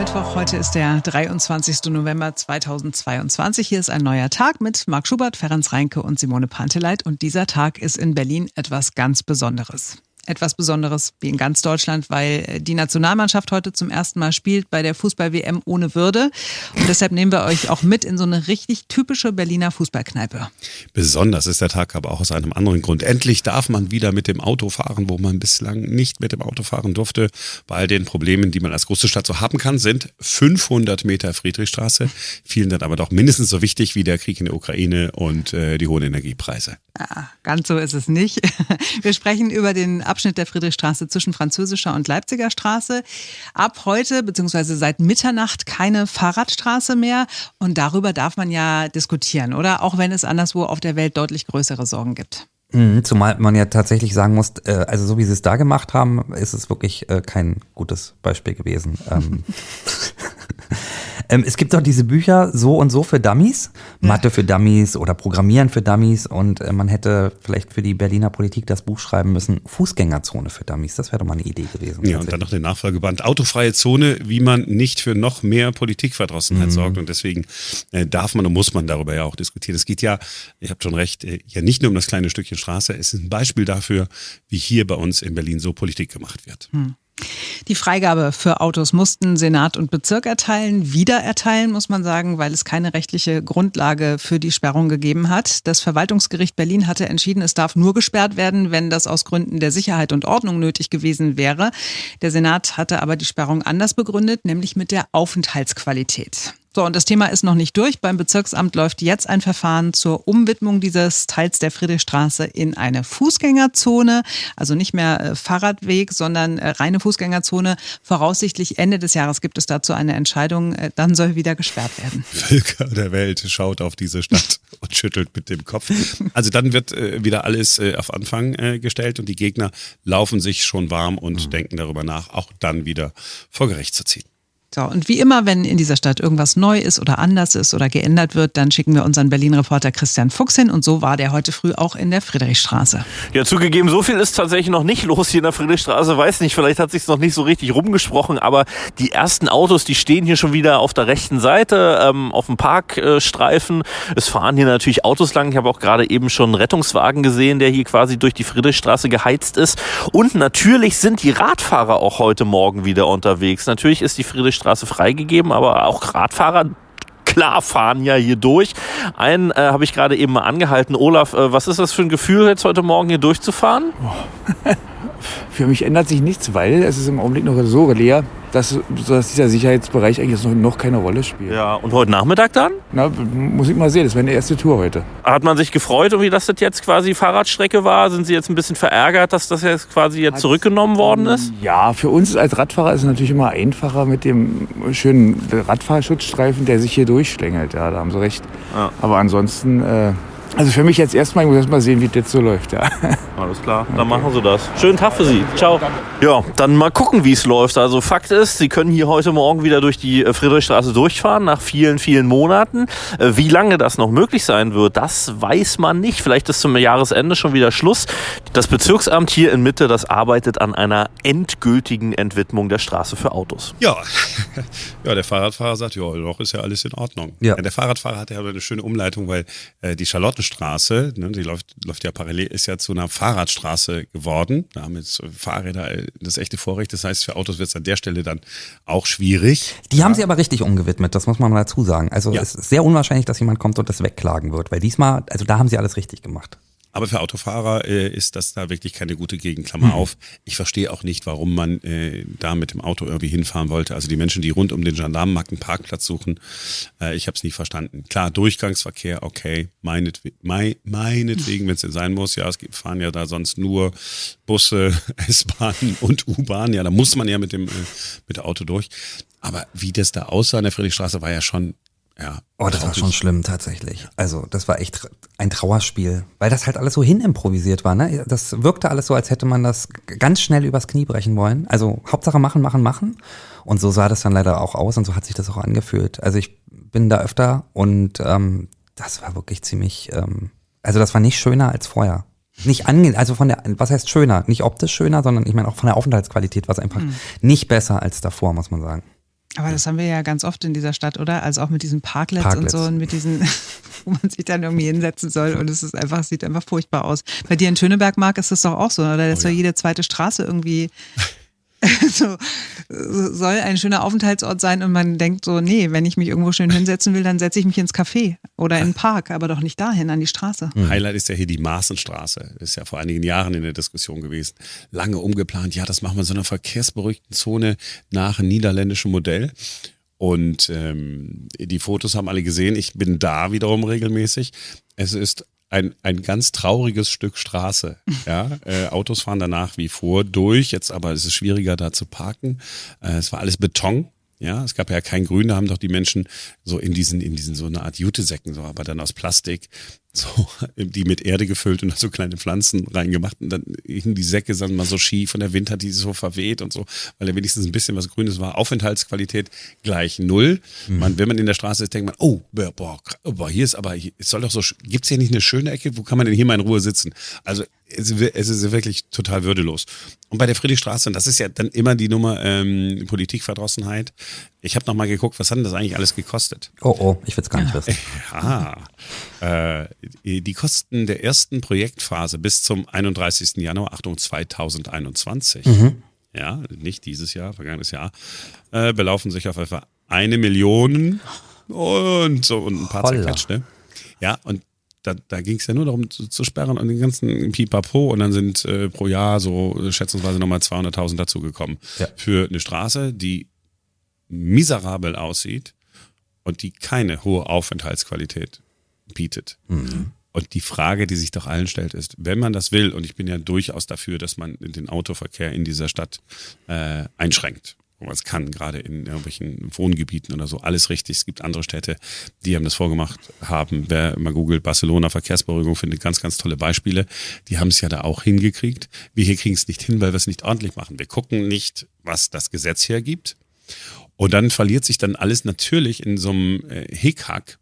Mittwoch. Heute ist der 23. November 2022. Hier ist ein neuer Tag mit Marc Schubert, Ferenc Reinke und Simone Panteleit. Und dieser Tag ist in Berlin etwas ganz Besonderes etwas Besonderes wie in ganz Deutschland, weil äh, die Nationalmannschaft heute zum ersten Mal spielt bei der Fußball-WM ohne Würde. Und deshalb nehmen wir euch auch mit in so eine richtig typische Berliner Fußballkneipe. Besonders ist der Tag aber auch aus einem anderen Grund. Endlich darf man wieder mit dem Auto fahren, wo man bislang nicht mit dem Auto fahren durfte. Bei all den Problemen, die man als große Stadt so haben kann, sind 500 Meter Friedrichstraße. Vielen dann aber doch mindestens so wichtig wie der Krieg in der Ukraine und äh, die hohen Energiepreise. Ah, ganz so ist es nicht. Wir sprechen über den Abschnitt der Friedrichstraße zwischen Französischer und Leipziger Straße. Ab heute bzw. seit Mitternacht keine Fahrradstraße mehr. Und darüber darf man ja diskutieren, oder? Auch wenn es anderswo auf der Welt deutlich größere Sorgen gibt. Mhm, zumal man ja tatsächlich sagen muss, äh, also so wie sie es da gemacht haben, ist es wirklich äh, kein gutes Beispiel gewesen. Ähm, es gibt auch diese Bücher so und so für Dummies. Mathe für Dummies oder Programmieren für Dummies und äh, man hätte vielleicht für die Berliner Politik das Buch schreiben müssen, Fußgängerzone für Dummies. Das wäre doch mal eine Idee gewesen. Ja, und dann noch den Nachfolgeband, autofreie Zone, wie man nicht für noch mehr Politikverdrossenheit mhm. sorgt und deswegen äh, darf man und muss man darüber ja auch diskutieren. Es geht ja, ihr habt schon recht, äh, ja nicht nur um das kleine Stückchen Straße, es ist ein Beispiel dafür, wie hier bei uns in Berlin so Politik gemacht wird. Mhm. Die Freigabe für Autos mussten Senat und Bezirk erteilen, wieder erteilen, muss man sagen, weil es keine rechtliche Grundlage für die Sperrung gegeben hat. Das Verwaltungsgericht Berlin hatte entschieden, es darf nur gesperrt werden, wenn das aus Gründen der Sicherheit und Ordnung nötig gewesen wäre. Der Senat hatte aber die Sperrung anders begründet, nämlich mit der Aufenthaltsqualität. So, und das Thema ist noch nicht durch. Beim Bezirksamt läuft jetzt ein Verfahren zur Umwidmung dieses Teils der Friedrichstraße in eine Fußgängerzone. Also nicht mehr äh, Fahrradweg, sondern äh, reine Fußgängerzone. Voraussichtlich Ende des Jahres gibt es dazu eine Entscheidung. Äh, dann soll wieder gesperrt werden. Völker der Welt schaut auf diese Stadt und schüttelt mit dem Kopf. Also dann wird wieder alles auf Anfang gestellt und die Gegner laufen sich schon warm und mhm. denken darüber nach, auch dann wieder vor Gericht zu ziehen. So, und wie immer, wenn in dieser Stadt irgendwas neu ist oder anders ist oder geändert wird, dann schicken wir unseren Berlin-Reporter Christian Fuchs hin. Und so war der heute früh auch in der Friedrichstraße. Ja, zugegeben, so viel ist tatsächlich noch nicht los hier in der Friedrichstraße. Weiß nicht, vielleicht hat sich noch nicht so richtig rumgesprochen, aber die ersten Autos, die stehen hier schon wieder auf der rechten Seite, ähm, auf dem Parkstreifen. Es fahren hier natürlich Autos lang. Ich habe auch gerade eben schon einen Rettungswagen gesehen, der hier quasi durch die Friedrichstraße geheizt ist. Und natürlich sind die Radfahrer auch heute Morgen wieder unterwegs. Natürlich ist die Friedrichstraße Straße freigegeben, aber auch Radfahrer klar fahren ja hier durch. Einen äh, habe ich gerade eben mal angehalten. Olaf, äh, was ist das für ein Gefühl, jetzt heute Morgen hier durchzufahren? Für mich ändert sich nichts, weil es ist im Augenblick noch so leer, dass, dass dieser Sicherheitsbereich eigentlich noch, noch keine Rolle spielt. Ja, und heute Nachmittag dann? Na, muss ich mal sehen, das wäre eine erste Tour heute. Hat man sich gefreut, wie das jetzt quasi Fahrradstrecke war? Sind Sie jetzt ein bisschen verärgert, dass das jetzt quasi jetzt zurückgenommen worden ist? Ja, für uns als Radfahrer ist es natürlich immer einfacher mit dem schönen Radfahrschutzstreifen, der sich hier durchschlängelt. Ja, da haben Sie recht. Ja. Aber ansonsten äh, also für mich jetzt erstmal, ich muss erst mal sehen, wie das so läuft, ja. Alles klar, dann okay. machen Sie das. Schönen Tag für Sie. Ciao. Ja, dann mal gucken, wie es läuft. Also Fakt ist, Sie können hier heute Morgen wieder durch die äh, Friedrichstraße durchfahren, nach vielen, vielen Monaten. Äh, wie lange das noch möglich sein wird, das weiß man nicht. Vielleicht ist zum Jahresende schon wieder Schluss. Das Bezirksamt hier in Mitte, das arbeitet an einer endgültigen Entwidmung der Straße für Autos. Ja, ja der Fahrradfahrer sagt, ja, noch ist ja alles in Ordnung. Ja. Der Fahrradfahrer hat ja eine schöne Umleitung, weil äh, die Charlotte Straße, ne, die läuft, läuft ja parallel, ist ja zu einer Fahrradstraße geworden. Da haben jetzt Fahrräder das echte Vorrecht. Das heißt, für Autos wird es an der Stelle dann auch schwierig. Die ja. haben sie aber richtig umgewidmet, das muss man mal dazu sagen. Also ja. es ist sehr unwahrscheinlich, dass jemand kommt und das wegklagen wird, weil diesmal, also da haben sie alles richtig gemacht. Aber für Autofahrer äh, ist das da wirklich keine gute Gegend. Klammer mhm. auf. Ich verstehe auch nicht, warum man äh, da mit dem Auto irgendwie hinfahren wollte. Also die Menschen, die rund um den Gendarmenmarkt einen Parkplatz suchen, äh, ich habe es nie verstanden. Klar, Durchgangsverkehr, okay, meinetwe mein, meinetwegen, wenn es denn sein muss. Ja, es gibt, fahren ja da sonst nur Busse, S-Bahnen und U-Bahn. Ja, da muss man ja mit dem äh, mit dem Auto durch. Aber wie das da aussah in der Friedrichstraße, war ja schon ja. Oh, das war schon schlimm tatsächlich. Also, das war echt ein Trauerspiel, weil das halt alles so hinimprovisiert war. Ne? Das wirkte alles so, als hätte man das ganz schnell übers Knie brechen wollen. Also, Hauptsache machen, machen, machen. Und so sah das dann leider auch aus und so hat sich das auch angefühlt. Also, ich bin da öfter und ähm, das war wirklich ziemlich, ähm, also das war nicht schöner als vorher. Nicht angenehm, also von der, was heißt schöner? Nicht optisch schöner, sondern ich meine auch von der Aufenthaltsqualität war es einfach mhm. nicht besser als davor, muss man sagen. Aber das haben wir ja ganz oft in dieser Stadt, oder? Also auch mit diesen Parklets, Parklets. und so und mit diesen, wo man sich dann irgendwie hinsetzen soll und es ist einfach, sieht einfach furchtbar aus. Bei dir in Schöneberg, Marc, ist das doch auch so, oder? Dass Oh ja. ja jede zweite Straße irgendwie so, soll ein schöner Aufenthaltsort sein und man denkt so, nee, wenn ich mich irgendwo schön hinsetzen will, dann setze ich mich ins Café oder in den Park, aber doch nicht dahin, an die Straße. Highlight ist ja hier die Maaßenstraße. Ist ja vor einigen Jahren in der Diskussion gewesen. Lange umgeplant. Ja, das machen wir in so einer verkehrsberuhigten Zone nach niederländischem Modell. Und ähm, die Fotos haben alle gesehen. Ich bin da wiederum regelmäßig. Es ist ein, ein ganz trauriges Stück Straße. Ja, äh, Autos fahren danach wie vor durch. Jetzt aber ist es schwieriger, da zu parken. Äh, es war alles Beton. Ja, es gab ja kein Grün, da haben doch die Menschen so in diesen, in diesen so eine Art Jutesäcken, so, aber dann aus Plastik, so, die mit Erde gefüllt und da so kleine Pflanzen reingemacht und dann hingen die Säcke dann mal so schief und der Wind hat die so verweht und so, weil da wenigstens ein bisschen was Grünes war. Aufenthaltsqualität gleich null. Man, wenn man in der Straße ist, denkt man, oh, boah, boah hier ist aber, es soll doch so, gibt's hier nicht eine schöne Ecke? Wo kann man denn hier mal in Ruhe sitzen? Also, es, ist- es ist wirklich total würdelos. Und bei der Friedrichstraße, und das ist ja dann immer die Nummer ähm, Politikverdrossenheit. Ich habe noch mal geguckt, was hat denn das eigentlich alles gekostet? Oh, oh, ich will es gar nicht wissen. Ja, äh, die Kosten der ersten Projektphase bis zum 31. Januar, Achtung, 2021, ja, nicht dieses Jahr, vergangenes Jahr, äh, belaufen sich auf etwa eine Million und so und ein paar zerquetschte. Ja, und da, da ging es ja nur darum zu, zu sperren und den ganzen Pipapo und dann sind äh, pro Jahr so schätzungsweise nochmal 200.000 dazugekommen. Ja. Für eine Straße, die miserabel aussieht und die keine hohe Aufenthaltsqualität bietet. Und die Frage, die sich doch allen stellt, ist, wenn man das will, und ich bin ja durchaus dafür, dass man den Autoverkehr in dieser Stadt äh, einschränkt, man es kann, gerade in irgendwelchen Wohngebieten oder so, alles richtig. Es gibt andere Städte, die haben das vorgemacht haben. Wer mal googelt, Barcelona Verkehrsberuhigung findet ganz, ganz tolle Beispiele. Die haben es ja da auch hingekriegt. Wir hier kriegen es nicht hin, weil wir es nicht ordentlich machen. Wir gucken nicht, was das Gesetz hergibt. Und dann verliert sich dann alles natürlich in so einem äh, Hickhack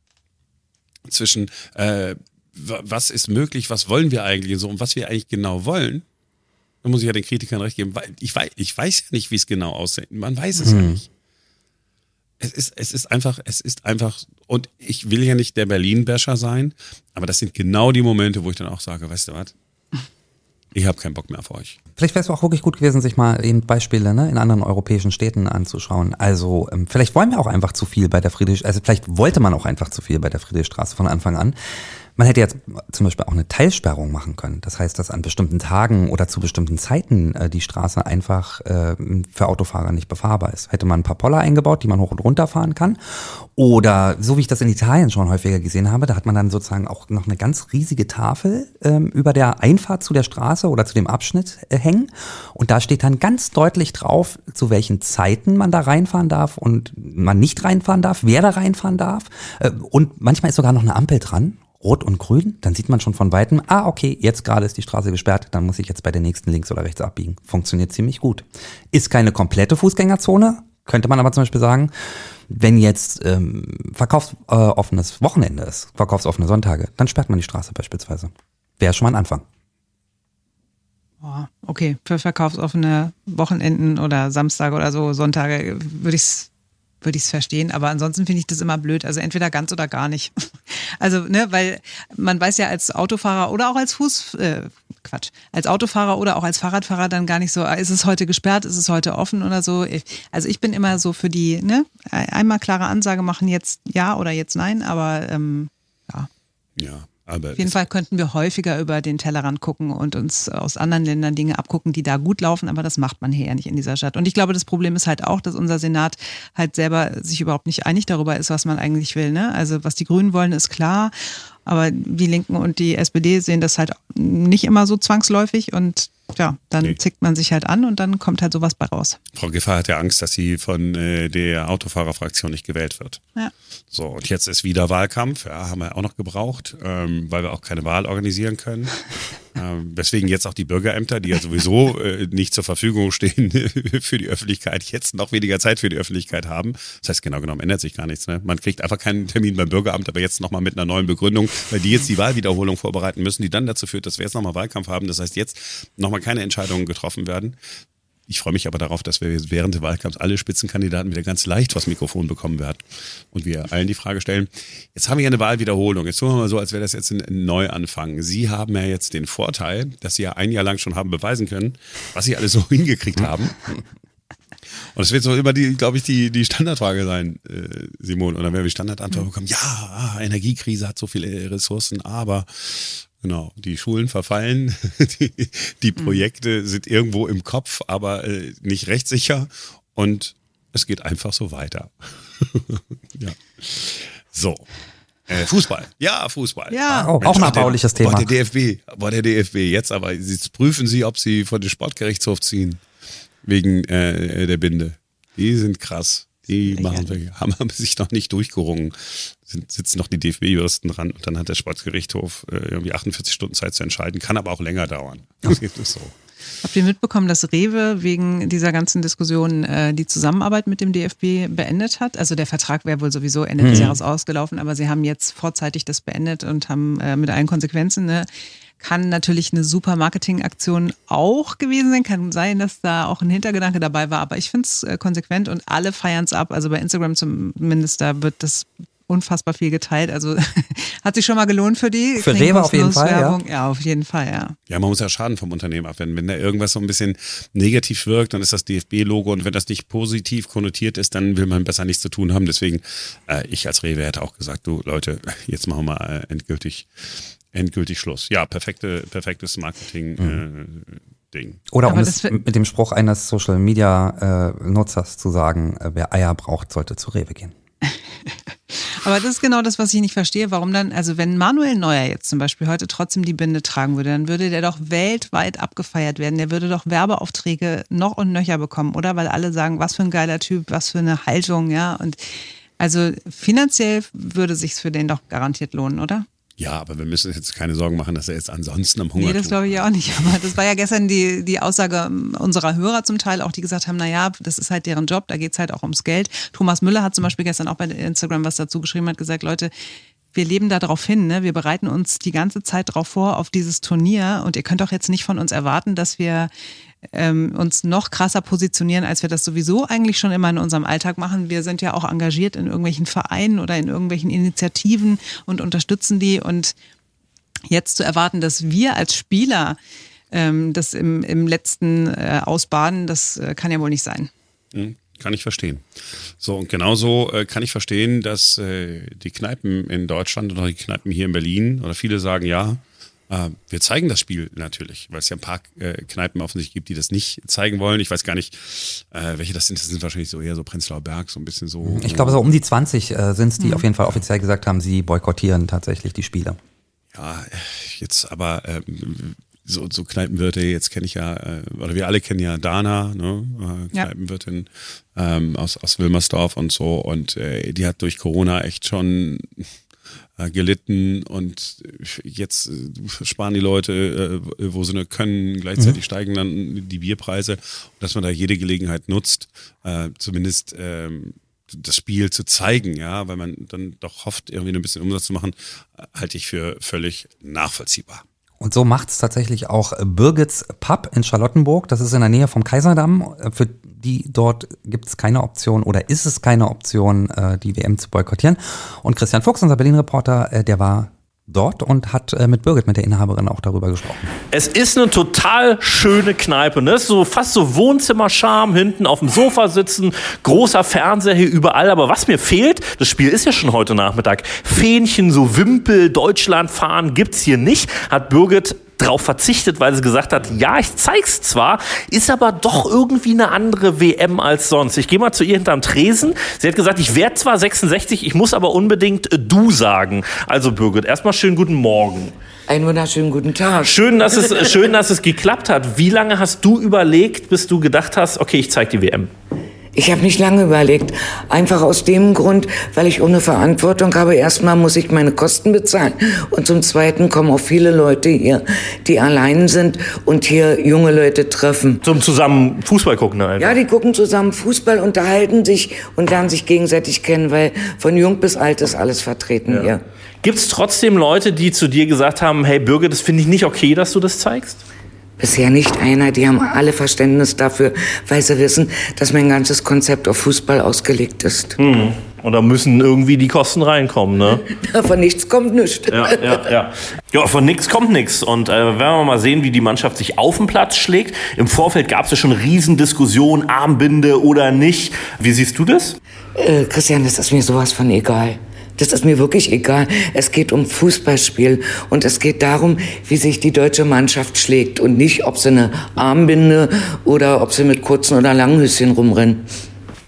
zwischen äh, wa- was ist möglich, was wollen wir eigentlich so und was wir eigentlich genau wollen. Da muss ich ja den Kritikern recht geben, weil ich weiß, ich weiß ja nicht, wie es genau aussieht. Man weiß es ja nicht. Es ist, es ist einfach, es ist einfach, und ich will ja nicht der Berlin-Basher sein, aber das sind genau die Momente, wo ich dann auch sage, weißt du was? Ich habe keinen Bock mehr auf euch. Vielleicht wäre es auch wirklich gut gewesen, sich mal eben Beispiele ne, in anderen europäischen Städten anzuschauen. Also ähm, vielleicht wollen wir auch einfach zu viel bei der Friedrich, also vielleicht wollte man auch einfach zu viel bei der Friedrichstraße von Anfang an. Man hätte jetzt zum Beispiel auch eine Teilsperrung machen können. Das heißt, dass an bestimmten Tagen oder zu bestimmten Zeiten äh, die Straße einfach äh, für Autofahrer nicht befahrbar ist. Hätte man ein paar Poller eingebaut, die man hoch und runter fahren kann. Oder so wie ich das in Italien schon häufiger gesehen habe, da hat man dann sozusagen auch noch eine ganz riesige Tafel ähm, über der Einfahrt zu der Straße oder zu dem Abschnitt äh, hängen. Und da steht dann ganz deutlich drauf, zu welchen Zeiten man da reinfahren darf und man nicht reinfahren darf, wer da reinfahren darf. Äh, und manchmal ist sogar noch eine Ampel dran. Rot und grün, dann sieht man schon von weitem, ah, okay, jetzt gerade ist die Straße gesperrt, dann muss ich jetzt bei der nächsten links oder rechts abbiegen. Funktioniert ziemlich gut. Ist keine komplette Fußgängerzone, könnte man aber zum Beispiel sagen, wenn jetzt ähm, verkaufsoffenes Wochenende ist, verkaufsoffene Sonntage, dann sperrt man die Straße beispielsweise. Wäre schon mal ein Anfang. Boah, okay, für verkaufsoffene Wochenenden oder Samstage oder so, Sonntage würde ich es würde ich es verstehen, aber ansonsten finde ich das immer blöd. Also entweder ganz oder gar nicht. Also, ne, weil man weiß ja als Autofahrer oder auch als Fuß, äh, Quatsch, als Autofahrer oder auch als Fahrradfahrer dann gar nicht so, ah, ist es heute gesperrt, ist es heute offen oder so. Also ich bin immer so für die, ne, einmal klare Ansage machen, jetzt ja oder jetzt nein, aber ähm, ja. Ja, aber Auf jeden Fall könnten wir häufiger über den Tellerrand gucken und uns aus anderen Ländern Dinge abgucken, die da gut laufen, aber das macht man hier ja nicht in dieser Stadt. Und ich glaube, das Problem ist halt auch, dass unser Senat halt selber sich überhaupt nicht einig darüber ist, was man eigentlich will. Ne? Also was die Grünen wollen, ist klar, aber die Linken und die SPD sehen das halt nicht immer so zwangsläufig und ja, dann Nee. zickt man sich halt an und dann kommt halt sowas bei raus. Frau Giffey hat ja Angst, dass sie von äh, der Autofahrerfraktion nicht gewählt wird. Ja. So, und jetzt ist wieder Wahlkampf, ja, haben wir auch noch gebraucht, ähm, weil wir auch keine Wahl organisieren können. ähm, weswegen jetzt auch die Bürgerämter, die ja sowieso äh, nicht zur Verfügung stehen für die Öffentlichkeit, jetzt noch weniger Zeit für die Öffentlichkeit haben. Das heißt, genau genommen ändert sich gar nichts. Ne? Man kriegt einfach keinen Termin beim Bürgeramt, aber jetzt nochmal mit einer neuen Begründung, weil die jetzt die Wahlwiederholung vorbereiten müssen, die dann dazu führt, dass wir jetzt nochmal Wahlkampf haben. Das heißt, jetzt nochmal keine Entscheidungen getroffen werden. Ich freue mich aber darauf, dass wir während des Wahlkampfs alle Spitzenkandidaten wieder ganz leicht vors Mikrofon bekommen werden und wir allen die Frage stellen, jetzt haben wir ja eine Wahlwiederholung, jetzt tun wir mal so, als wäre das jetzt ein Neuanfang. Sie haben ja jetzt den Vorteil, dass Sie ja ein Jahr lang schon haben beweisen können, was Sie alles so hingekriegt haben. Und es wird so immer die, glaube ich, die, die Standardfrage sein, äh, Simon. Und dann werden wir die Standardantwort bekommen, ja, ah, Energiekrise hat so viele Ressourcen, aber Genau, die Schulen verfallen, die, die Projekte sind irgendwo im Kopf, aber äh, nicht rechtssicher und es geht einfach so weiter. ja. So. Äh, Fußball. Ja, Fußball. Ja, auch, auch ein erbauliches Thema. Boah, der DFB, boah, der DFB. Jetzt aber, jetzt prüfen Sie, ob Sie vor den Sportgerichtshof ziehen. Wegen äh, der Binde. Die sind krass. Die machen, haben, haben sich noch nicht durchgerungen. Sind, sitzen noch die DFB-Juristen dran und dann hat der Sportgerichtshof äh, irgendwie 48 Stunden Zeit zu entscheiden. Kann aber auch länger dauern. Das ist so. Habt ihr mitbekommen, dass Rewe wegen dieser ganzen Diskussion äh, die Zusammenarbeit mit dem DFB beendet hat? Also der Vertrag wäre wohl sowieso Ende mhm. des Jahres ausgelaufen, aber sie haben jetzt vorzeitig das beendet und haben äh, mit allen Konsequenzen ne, kann natürlich eine super Marketingaktion auch gewesen sein. Kann sein, dass da auch ein Hintergedanke dabei war, aber ich finde es äh, konsequent und alle feiern es ab. Also bei Instagram zumindest, da wird das unfassbar viel geteilt. Also hat sich schon mal gelohnt für die. Für Rewe auf jeden Fall, ja. Ja, auf jeden Fall, ja. Ja, man muss ja Schaden vom Unternehmen abwenden. Wenn da irgendwas so ein bisschen negativ wirkt, dann ist das DFB-Logo und wenn das nicht positiv konnotiert ist, dann will man besser nichts zu tun haben. Deswegen, äh, ich als Rewe hätte auch gesagt, du Leute, jetzt machen wir mal äh, endgültig endgültig Schluss. Ja, perfekte, perfektes Marketing. Mhm. Äh, Ding. Oder um es mit dem Spruch eines Social Media äh, Nutzers zu sagen, äh, wer Eier braucht, sollte zu Rewe gehen. Aber das ist genau das, was ich nicht verstehe. Warum dann, also wenn Manuel Neuer jetzt zum Beispiel heute trotzdem die Binde tragen würde, dann würde der doch weltweit abgefeiert werden. Der würde doch Werbeaufträge noch und nöcher bekommen, oder? Weil alle sagen, was für ein geiler Typ, was für eine Haltung, ja. Und also finanziell würde sich's für den doch garantiert lohnen, oder? Ja, aber wir müssen jetzt keine Sorgen machen, dass er jetzt ansonsten am Hunger Nee, das glaube ich auch nicht. Aber das war ja gestern die, die Aussage unserer Hörer zum Teil, auch die gesagt haben, naja, das ist halt deren Job, da geht es halt auch ums Geld. Thomas Müller hat zum Beispiel gestern auch bei Instagram was dazu geschrieben, hat gesagt, Leute, wir leben da drauf hin, ne? wir bereiten uns die ganze Zeit drauf vor auf dieses Turnier und ihr könnt doch jetzt nicht von uns erwarten, dass wir ähm, uns noch krasser positionieren, als wir das sowieso eigentlich schon immer in unserem Alltag machen. Wir sind ja auch engagiert in irgendwelchen Vereinen oder in irgendwelchen Initiativen und unterstützen die. Und jetzt zu erwarten, dass wir als Spieler ähm, das im, im letzten äh, ausbaden, das äh, kann ja wohl nicht sein. Mhm. Kann ich verstehen. So, und genauso äh, kann ich verstehen, dass äh, die Kneipen in Deutschland oder die Kneipen hier in Berlin oder viele sagen, ja, äh, wir zeigen das Spiel natürlich, weil es ja ein paar äh, Kneipen offensichtlich gibt, die das nicht zeigen wollen. Ich weiß gar nicht, äh, welche das sind. Das sind wahrscheinlich so eher so Prenzlauer Berg, so ein bisschen so. Ich glaube, so um die 20 äh, sind es, die mhm. auf jeden Fall offiziell gesagt haben, sie boykottieren tatsächlich die Spiele. Ja, jetzt aber ähm, so, so Kneipenwirte, jetzt kenne ich ja, äh, oder wir alle kennen ja Dana, ne, äh, Kneipenwirtin ähm, aus, aus Wilmersdorf und so. Und äh, die hat durch Corona echt schon äh, gelitten und jetzt äh, sparen die Leute, äh, wo sie nur können. Gleichzeitig mhm. steigen dann die Bierpreise, dass man da jede Gelegenheit nutzt, zumindest ähm, das Spiel zu zeigen, ja, weil man dann doch hofft, irgendwie ein bisschen Umsatz zu machen, halte ich für völlig nachvollziehbar. Und so macht es tatsächlich auch Birgits Pub in Charlottenburg. Das ist in der Nähe vom Kaiserdamm. Für die dort gibt es keine Option oder ist es keine Option, äh, die WM zu boykottieren. Und Christian Fuchs, unser Berlin-Reporter, äh, der war dort und hat äh, mit Birgit, mit der Inhaberin, auch darüber gesprochen. Es ist eine total schöne Kneipe, ne? So fast so Wohnzimmerscham, hinten auf dem Sofa sitzen, großer Fernseher hier überall. Aber was mir fehlt, das Spiel ist ja schon heute Nachmittag. Fähnchen, so Wimpel, Deutschland fahren gibt's hier nicht. Hat Birgit drauf verzichtet, weil sie gesagt hat, ja, ich zeig's zwar, ist aber doch irgendwie eine andere WM als sonst. Ich gehe mal zu ihr hinterm Tresen. Sie hat gesagt, ich werde zwar 66, ich muss aber unbedingt äh, du sagen. Also Birgit, erstmal schönen guten Morgen. Einen wunderschönen guten Tag. Schön, dass es, schön, dass es geklappt hat. Wie lange hast du überlegt, bis du gedacht hast, okay, ich zeige die WM? Ich habe nicht lange überlegt. Einfach aus dem Grund, weil ich ohne Verantwortung habe. Erstmal muss ich meine Kosten bezahlen. Und zum Zweiten kommen auch viele Leute hier, die allein sind und hier junge Leute treffen. Zum zusammen Fußball gucken einfach. Ja, die gucken zusammen Fußball, unterhalten sich und lernen sich gegenseitig kennen, weil von jung bis alt ist alles vertreten ja. hier. Gibt es trotzdem Leute, die zu dir gesagt haben, hey Bürger, das finde ich nicht okay, dass du das zeigst? Bisher nicht einer. Die haben alle Verständnis dafür, weil sie wissen, dass mein ganzes Konzept auf Fußball ausgelegt ist. Hm. Und da müssen irgendwie die Kosten reinkommen, ne? Von nichts kommt nichts. Ja, ja, ja. Ja, von nichts kommt nichts. Und äh, wenn wir mal sehen, wie die Mannschaft sich auf dem Platz schlägt. Im Vorfeld gab es ja schon Riesendiskussionen, Armbinde oder nicht. Wie siehst du das? Äh, Christian, das ist mir sowas von egal. Das ist mir wirklich egal. Es geht um Fußballspiel und es geht darum, wie sich die deutsche Mannschaft schlägt und nicht, ob sie eine Armbinde oder ob sie mit kurzen oder langen Höschen rumrennen.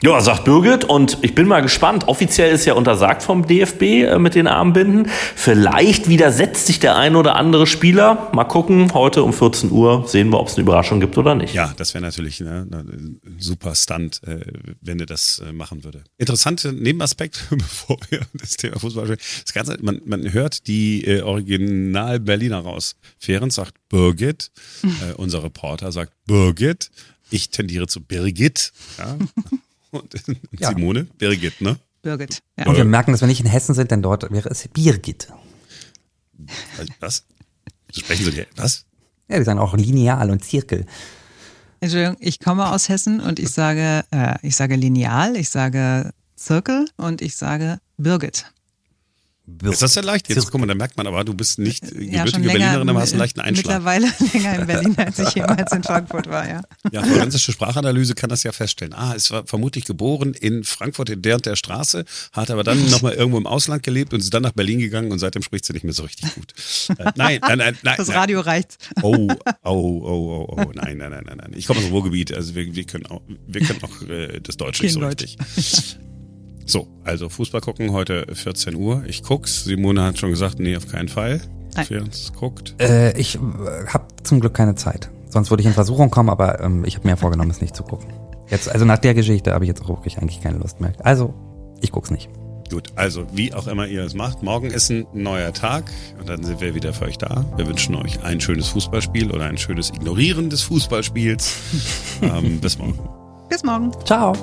Ja, sagt Birgit und ich bin mal gespannt. Offiziell ist ja untersagt vom DFB äh, mit den Armbinden. Vielleicht widersetzt sich der ein oder andere Spieler. Mal gucken, heute um 14 Uhr sehen wir, ob es eine Überraschung gibt oder nicht. Ja, das wäre natürlich ne, ein super Stunt, äh, wenn er das äh, machen würde. Interessanter Nebenaspekt, bevor wir das Thema Fußball sprechen. Das Ganze, man, man hört die Original Berliner raus. Ferenc sagt Birgit, unser Reporter sagt Birgit. Ich tendiere zu Birgit. Ja. Und Ja. Simone, Birgit, ne? Birgit. Ja. Und wir merken, dass wir nicht in Hessen sind, denn dort wäre es Birgit. Was? Sprechen Sie, was? Ja, die sagen auch Lineal und Zirkel. Entschuldigung, ich komme aus Hessen und ich sage, äh, ich sage Lineal, ich sage Zirkel und ich sage Birgit. Ist das ja leicht? Jetzt guck mal, da merkt man aber, du bist nicht Ja, gebürtige Berlinerin, aber hast einen leichten Einschlag. Mittlerweile länger in Berlin, als ich jemals in Frankfurt war, ja. Ja, forensische Sprachanalyse kann das ja feststellen. Ah, es war vermutlich geboren in Frankfurt in der und der Straße, hat aber dann nochmal irgendwo im Ausland gelebt und ist dann nach Berlin gegangen und seitdem spricht sie nicht mehr so richtig gut. Äh, nein, nein, nein, nein. Das nein. Radio reicht. Oh, oh, oh, oh, oh, nein, nein, nein, nein, nein. Ich komme aus dem Ruhrgebiet, also wir, wir können auch, wir können auch äh, das Deutsche nicht so Deutsch. richtig. So, also Fußball gucken heute 14 Uhr. Ich guck's. Simone hat schon gesagt, nee, auf keinen Fall. Nein. Guckt. Äh, ich äh, habe zum Glück keine Zeit. Sonst würde ich in Versuchung kommen, aber ähm, ich habe mir vorgenommen, es nicht zu gucken. Jetzt, also nach der Geschichte habe ich jetzt auch wirklich eigentlich keine Lust mehr. Also, ich guck's nicht. Gut, also wie auch immer ihr es macht, morgen ist ein neuer Tag und dann sind wir wieder für euch da. Wir wünschen euch ein schönes Fußballspiel oder ein schönes Ignorieren des Fußballspiels. ähm, bis morgen. Bis morgen. Ciao.